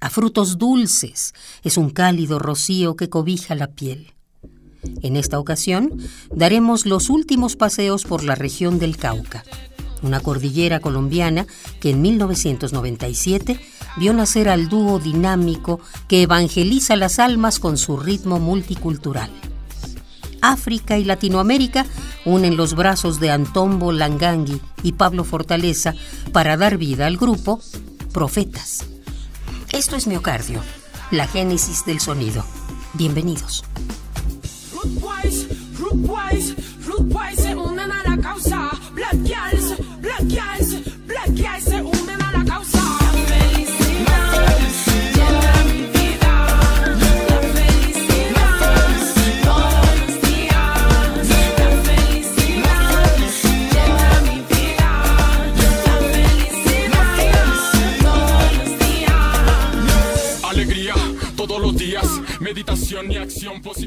a frutos dulces. Es un cálido rocío que cobija la piel. En esta ocasión daremos los últimos paseos por la región del Cauca, una cordillera colombiana que en 1997 vio nacer al dúo dinámico que evangeliza las almas con su ritmo multicultural. África y Latinoamérica unen los brazos de Antombo Langangui y Pablo Fortaleza para dar vida al grupo Profetas. Esto es Miocardio, la génesis del sonido. Bienvenidos.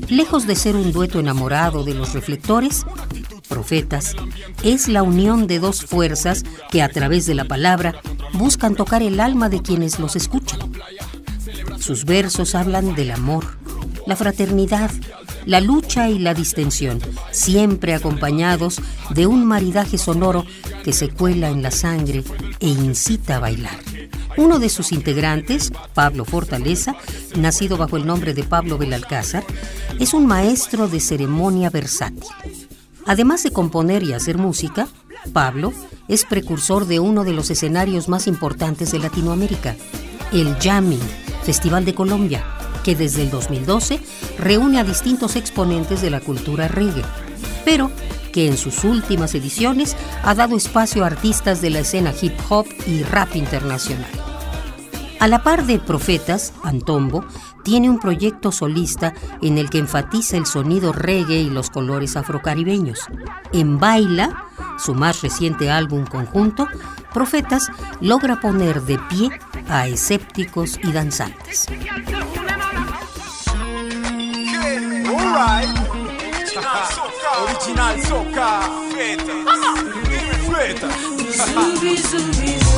Lejos de ser un dueto enamorado de los reflectores, Profetas es la unión de dos fuerzas que a través de la palabra buscan tocar el alma de quienes los escuchan. Sus versos hablan del amor, la fraternidad, la lucha y la distensión, siempre acompañados de un maridaje sonoro que se cuela en la sangre e incita a bailar. Uno de sus integrantes, Pablo Fortaleza, nacido bajo el nombre de Pablo Belalcázar, es un maestro de ceremonia versátil. Además de componer y hacer música, Pablo es precursor de uno de los escenarios más importantes de Latinoamérica, el Jamming, Festival de Colombia, que desde el 2012 reúne a distintos exponentes de la cultura reggae, pero que en sus últimas ediciones ha dado espacio a artistas de la escena hip hop y rap internacional. A la par de Profetas, Antombo tiene un proyecto solista en el que enfatiza el sonido reggae y los colores afrocaribeños. En Baila, su más reciente álbum conjunto, Profetas logra poner de pie a escépticos y danzantes.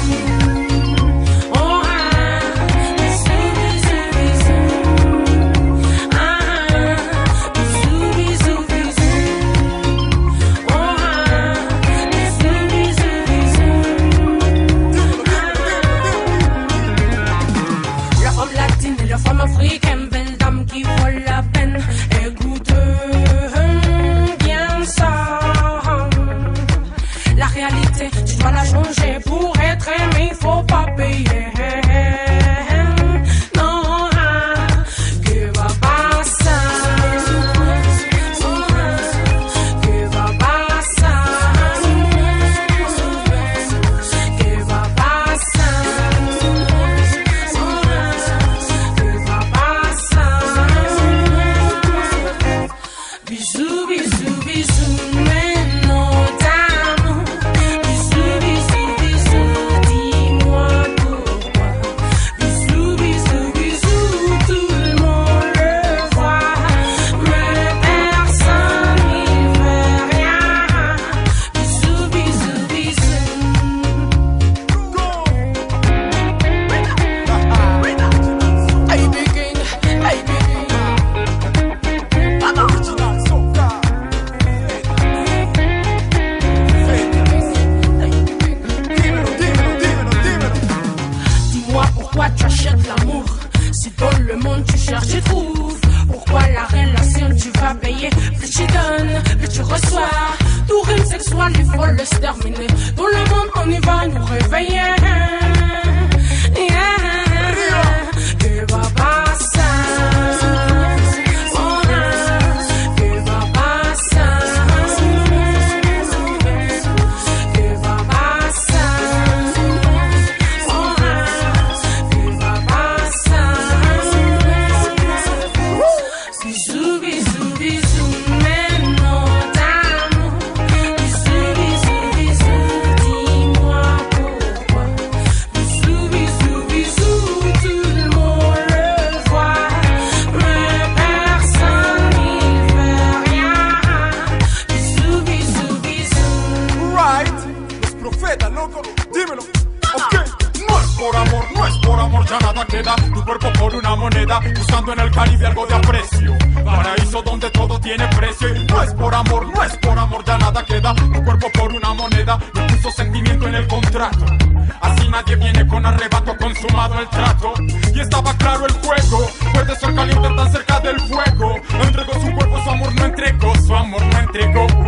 Así nadie viene con arrebato consumado el trato. Y estaba claro el juego, puede ser caliente tan cerca del fuego. Entregó su cuerpo, su amor no entregó, su amor no entregó.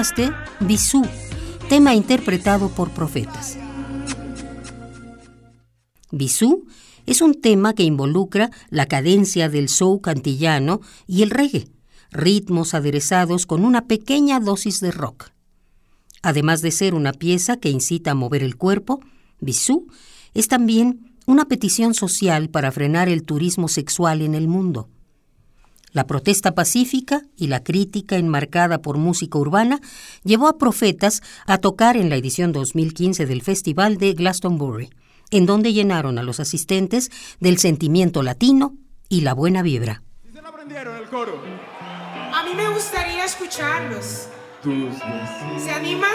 Escuchaste Bisú, tema interpretado por profetas. Bisú es un tema que involucra la cadencia del soul cantillano y el reggae, ritmos aderezados con una pequeña dosis de rock. Además de ser una pieza que incita a mover el cuerpo, Bisú es también una petición social para frenar el turismo sexual en el mundo. La protesta pacífica y la crítica enmarcada por música urbana llevó a Profetas a tocar en la edición 2015 del Festival de Glastonbury, en donde llenaron a los asistentes del sentimiento latino y la buena vibra. A mí me gustaría escucharlos. ¿Se animan?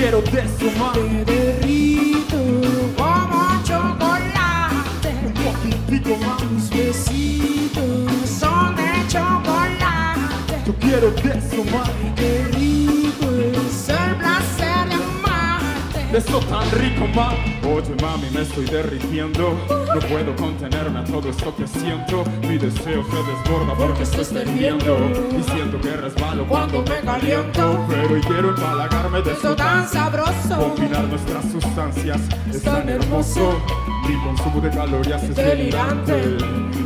Quiero de su mano. Te derrito como chocolate. Un poquitico más. Tus besitos son de chocolate. Yo quiero de su mano. Qué rico es el placer de. Eso tan rico, ma. Oye, mami, me estoy derritiendo. No puedo contenerme a todo esto que siento. Mi deseo se desborda porque estoy perdiendo. Y siento que resbalo cuando me caliento. Pero hoy quiero empalagarme de Eso tan sabroso. Combinar nuestras sustancias es tan hermoso. Mi consumo de calorías es delirante.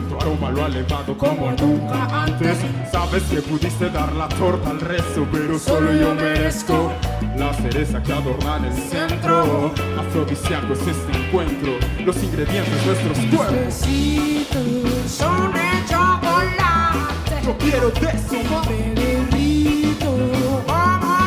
Tu aroma lo ha elevado como nunca antes. Sabes que pudiste dar la torta al resto, pero solo yo merezco la cereza que adorna en el centro. Afrodisíaco es este encuentro, los ingredientes nuestros cuerpos. Besitos son de chocolate. Yo quiero de eso, como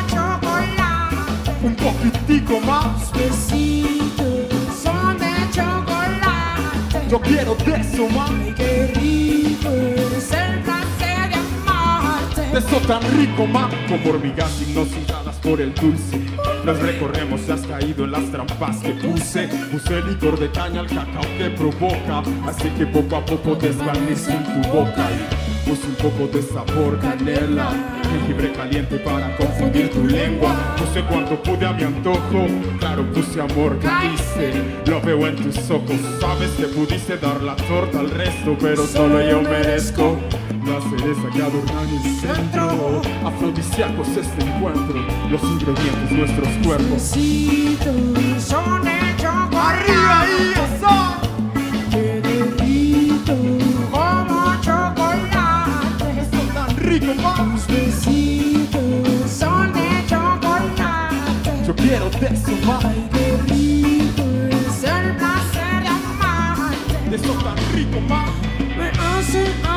chocolate. Un poquitico más. Besitos son de chocolate. Yo quiero de eso. Ay, qué rico es el placer de amarte. De eso tan rico, ma, como hormigas hipnotizadas por el dulce. Nos recorremos has caído en las trampas que puse. Puse licor de caña al cacao que provoca. Así que poco a poco desvanece en tu boca. Y puse un poco de sabor canela. Jengibre caliente para confundir tu lengua. Puse cuanto pude a mi antojo. Claro, puse amor, caíste. Lo veo en tus ojos. Sabes que pudiste dar la torta al resto, pero solo yo merezco. La cereza que adorna en el centro Afrodisíacos este encuentro Los ingredientes nuestros cuerpos Besitos son de chocolate. ¡Arriba ahí, eso! Te derrito como chocolate. Eso tan rico, más Tus besitos son de chocolate. Yo quiero de eso, Ay, qué rico es el placer de amarte. De eso tan rico, más Me hace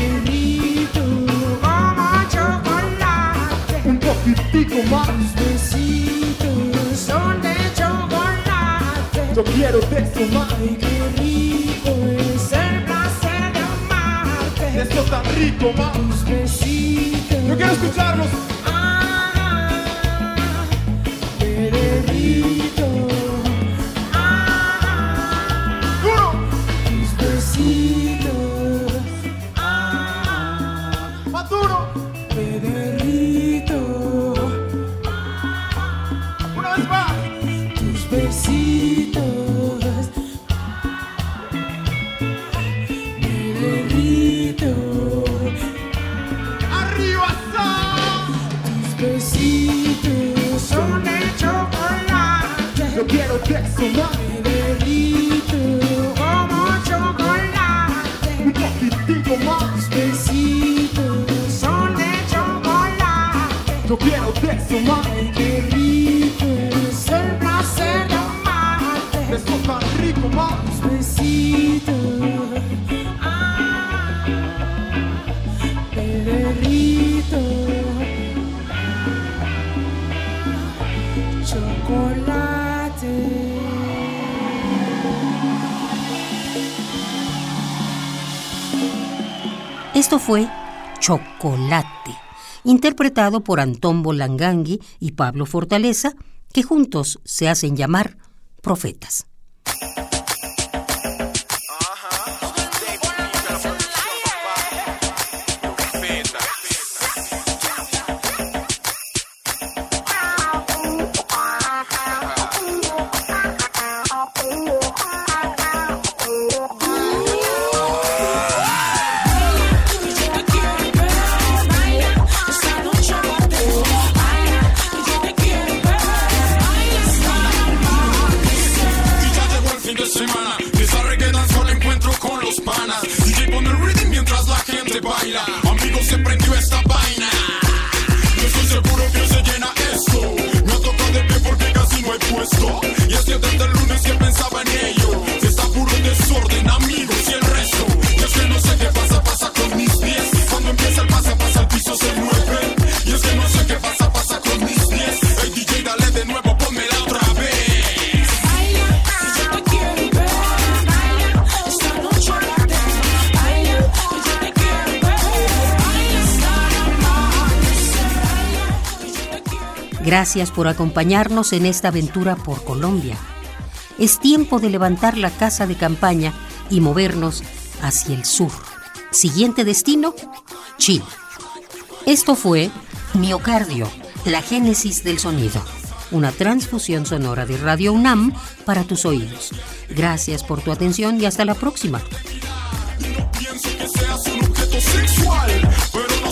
poquitico más. Tus besitos son de chocolate. Yo quiero de eso más. Ay, qué rico es el placer de amarte. Eso tan rico más. Tus besitos. Yo quiero escucharlos. Ah, te derrito. Ah, Duro. tus besitos. Ah, Más duro. Quiero de eso más. Me derrito como chocolate. Un poquitico más. Tus besitos son de chocolate. Yo quiero de eso Esto fue Chocolate, interpretado por Antón Bolangangui y Pablo Fortaleza, que juntos se hacen llamar profetas. El lunes que pensaba en ello. Está puro desorden, amigos y el resto. Y es que no sé qué pasa, pasa con mis pies. Cuando empieza el pasa, pasa el piso se mueve. Y es que no sé qué pasa, pasa con mis pies. Hey DJ dale de nuevo, ponmela otra vez. Gracias por acompañarnos en esta aventura por Colombia. Es tiempo de levantar la casa de campaña y movernos hacia el sur. Siguiente destino, Chile. Esto fue Miocardio, la génesis del sonido. Una transfusión sonora de Radio UNAM para tus oídos. Gracias por tu atención y hasta la próxima. pienso que seas un objeto sexual, pero no